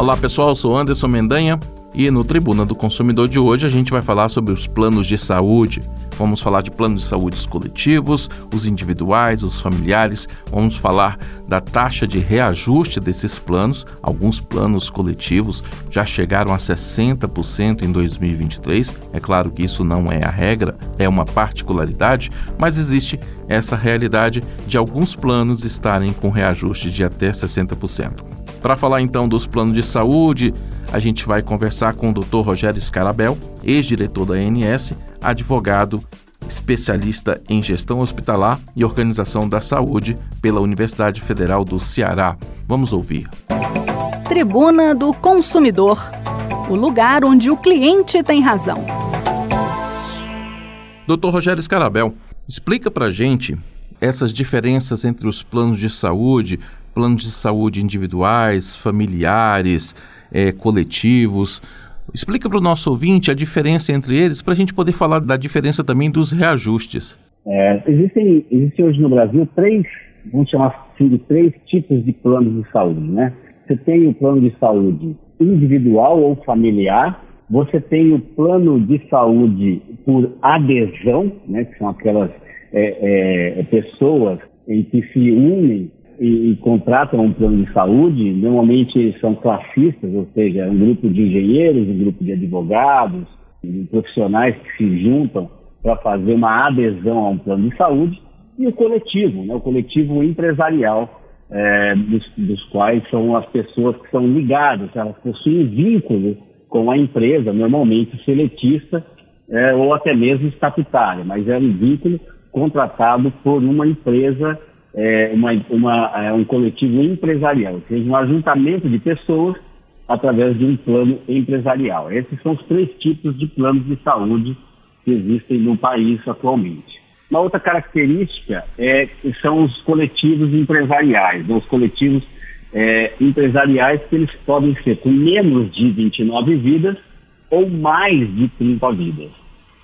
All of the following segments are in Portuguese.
Olá pessoal, eu sou Anderson Mendanha e no Tribuna do Consumidor de hoje a gente vai falar sobre os planos de saúde. Vamos falar de planos de saúde coletivos, os individuais, os familiares. Vamos falar da taxa de reajuste desses planos. Alguns planos coletivos já chegaram a 60% em 2023. É claro que isso não é a regra, é uma particularidade, mas existe essa realidade de alguns planos estarem com reajuste de até 60%. Para falar então dos planos de saúde, a gente vai conversar com o Dr. Rogério Scarabel, ex-diretor da ANS, advogado, especialista em gestão hospitalar e organização da saúde pela Universidade Federal do Ceará. Vamos ouvir. Tribuna do Consumidor o lugar onde o cliente tem razão. Dr. Rogério Scarabel, explica para gente essas diferenças entre os planos de saúde, planos de saúde individuais, familiares, é, coletivos. Explica para o nosso ouvinte a diferença entre eles, para a gente poder falar da diferença também dos reajustes. É, existem, existem hoje no Brasil três, vamos chamar assim de três tipos de planos de saúde, né? Você tem o plano de saúde individual ou familiar, você tem o plano de saúde por adesão, né, que são aquelas é, é, pessoas em que se unem e, contratam um plano de saúde, normalmente são classistas, ou seja, um grupo de engenheiros, um grupo de advogados, profissionais que se juntam para fazer uma adesão a um plano de saúde, e o coletivo, né, o coletivo empresarial, é, dos, dos, quais são as pessoas que são ligadas, elas possuem vínculo com a empresa, normalmente seletista é, ou até mesmo estatutária, mas é um vínculo contratado por uma empresa é, uma, uma, é, um coletivo empresarial, ou seja, um ajuntamento de pessoas através de um plano empresarial. Esses são os três tipos de planos de saúde que existem no país atualmente. Uma outra característica é, são os coletivos empresariais, os coletivos é, empresariais que eles podem ser com menos de 29 vidas ou mais de 30 vidas.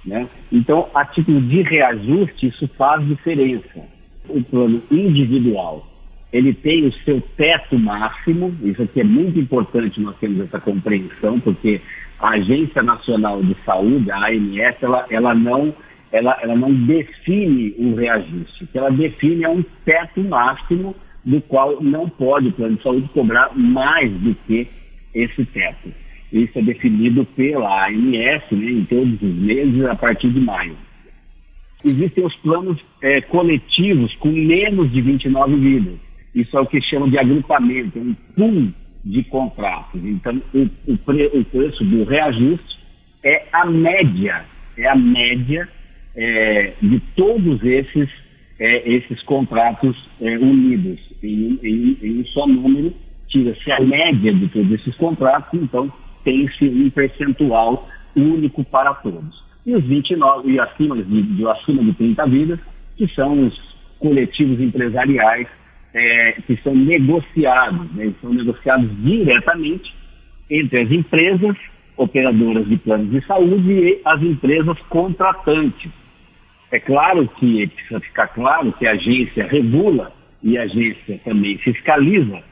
Né? Então, a título de reajuste, isso faz diferença o plano individual. Ele tem o seu teto máximo, isso aqui é muito importante nós temos essa compreensão, porque a Agência Nacional de Saúde, a ANS, ela, ela, não, ela, ela não define um reajuste, o que ela define é um teto máximo do qual não pode o plano de saúde cobrar mais do que esse teto. Isso é definido pela ANS né, em todos os meses a partir de maio existem os planos é, coletivos com menos de 29 vidas. Isso é o que chamam de agrupamento, um pool de contratos. Então, o, o, pre, o preço do reajuste é a média, é a média é, de todos esses, é, esses contratos é, unidos em, em, em, um só número, tira-se a média de todos esses contratos, então tem-se um percentual único para todos e os 29 e acima de, de acima de 30 vidas, que são os coletivos empresariais é, que são negociados, né, são negociados diretamente entre as empresas operadoras de planos de saúde e as empresas contratantes. É claro que precisa ficar claro que a agência regula e a agência também fiscaliza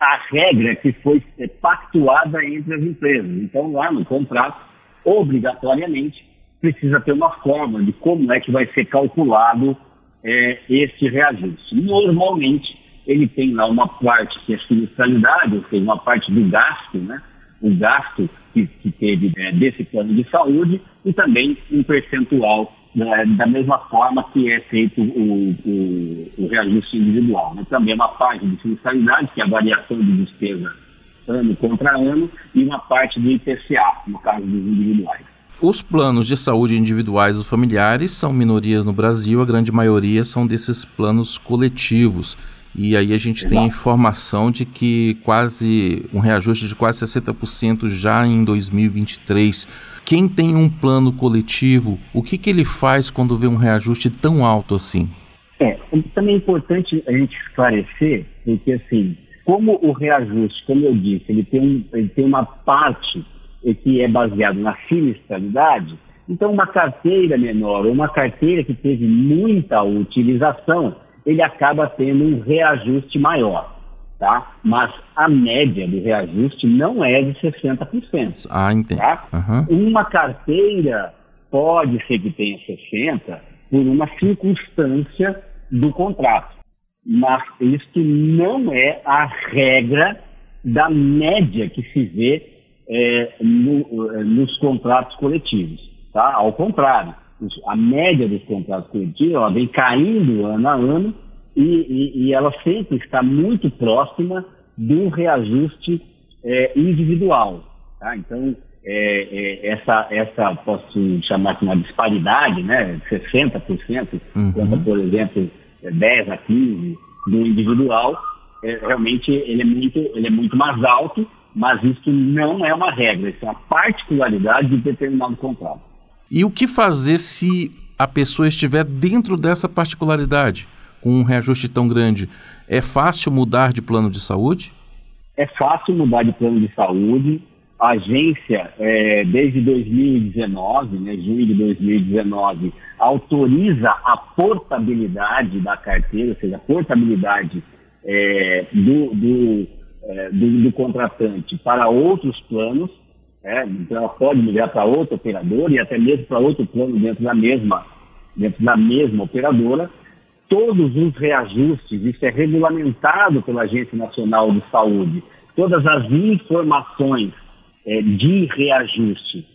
a regra que foi pactuada entre as empresas. Então, lá no contrato, obrigatoriamente, precisa ter uma forma de como é que vai ser calculado é, esse reajuste. Normalmente, ele tem lá uma parte que é sinistralidade, ou seja, uma parte do gasto, né? o gasto que, que teve é, desse plano de saúde e também um percentual né, da mesma forma que é feito o, o, o reajuste individual. Né? Também uma parte de sinistralidade, que é a variação de despesa ano contra ano, e uma parte do IPCA, no caso dos individuais. Os planos de saúde individuais ou familiares são minorias no Brasil, a grande maioria são desses planos coletivos. E aí a gente tem a informação de que quase um reajuste de quase 60% já em 2023. Quem tem um plano coletivo, o que, que ele faz quando vê um reajuste tão alto assim? É, também é importante a gente esclarecer, porque assim, como o reajuste, como eu disse, ele tem, ele tem uma parte que é baseado na sinistralidade, então uma carteira menor ou uma carteira que teve muita utilização, ele acaba tendo um reajuste maior. tá? Mas a média do reajuste não é de 60%. Ah, entendi. Tá? Uhum. Uma carteira pode ser que tenha 60% por uma circunstância do contrato, mas isso não é a regra da média que se vê é, no, é, nos contratos coletivos. Tá? Ao contrário, a média dos contratos coletivos ela vem caindo ano a ano e, e, e ela sempre está muito próxima do reajuste é, individual. Tá? Então, é, é, essa, essa, posso chamar de uma disparidade, né, 60%, uhum. contra, por exemplo, 10 a 15% do individual, é, realmente ele é, muito, ele é muito mais alto, mas isso não é uma regra, isso é uma particularidade de determinado contrato. E o que fazer se a pessoa estiver dentro dessa particularidade? com um reajuste tão grande, é fácil mudar de plano de saúde? É fácil mudar de plano de saúde. A agência, é, desde 2019, né, junho de 2019, autoriza a portabilidade da carteira, ou seja, a portabilidade é, do, do, é, do, do, contratante para outros planos. É, então, ela pode migrar para outra operadora e até mesmo para outro plano dentro da mesma, dentro da mesma operadora todos os reajustes, isso é regulamentado pela Agência Nacional de Saúde, todas as informações é, de reajuste,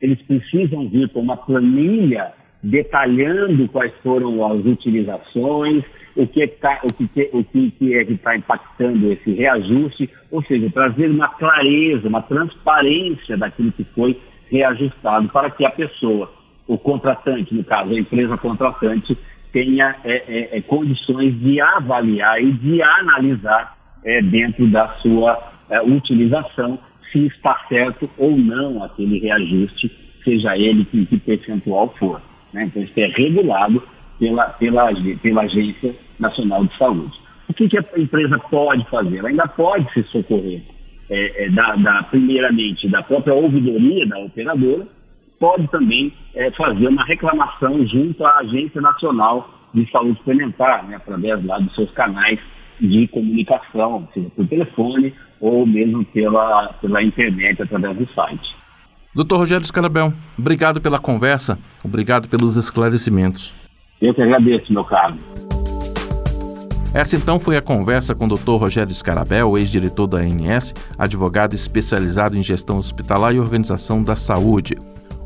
eles precisam vir com uma planilha detalhando quais foram as utilizações, o que, tá, o que, o que é que está impactando esse reajuste, ou seja, trazer uma clareza, uma transparência daquilo que foi reajustado para que a pessoa, o contratante, no caso, a empresa contratante, tenha é, é, é, condições de avaliar e de analisar é, dentro da sua é, utilização se está certo ou não aquele reajuste, seja ele que, que percentual for. Né? Então, isso é regulado pela, pela, pela Agência Nacional de Saúde. O que, que a empresa pode fazer? Ela ainda pode se socorrer, é, da, da, primeiramente, da própria ouvidoria da operadora, pode também é, fazer uma reclamação junto à Agência Nacional de Saúde Suplementar, né, através lá dos seus canais de comunicação, seja por telefone ou mesmo pela, pela internet, através do site. Doutor Rogério Scarabel, obrigado pela conversa, obrigado pelos esclarecimentos. Eu que agradeço, meu caro. Essa então foi a conversa com o Dr. Rogério Scarabel, ex-diretor da ANS, advogado especializado em gestão hospitalar e organização da saúde.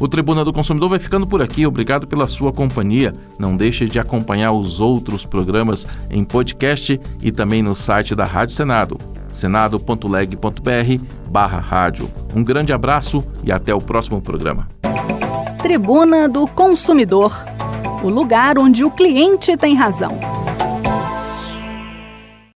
O Tribuna do Consumidor vai ficando por aqui. Obrigado pela sua companhia. Não deixe de acompanhar os outros programas em podcast e também no site da Rádio Senado, senado.leg.br barra rádio. Um grande abraço e até o próximo programa. Tribuna do Consumidor, o lugar onde o cliente tem razão.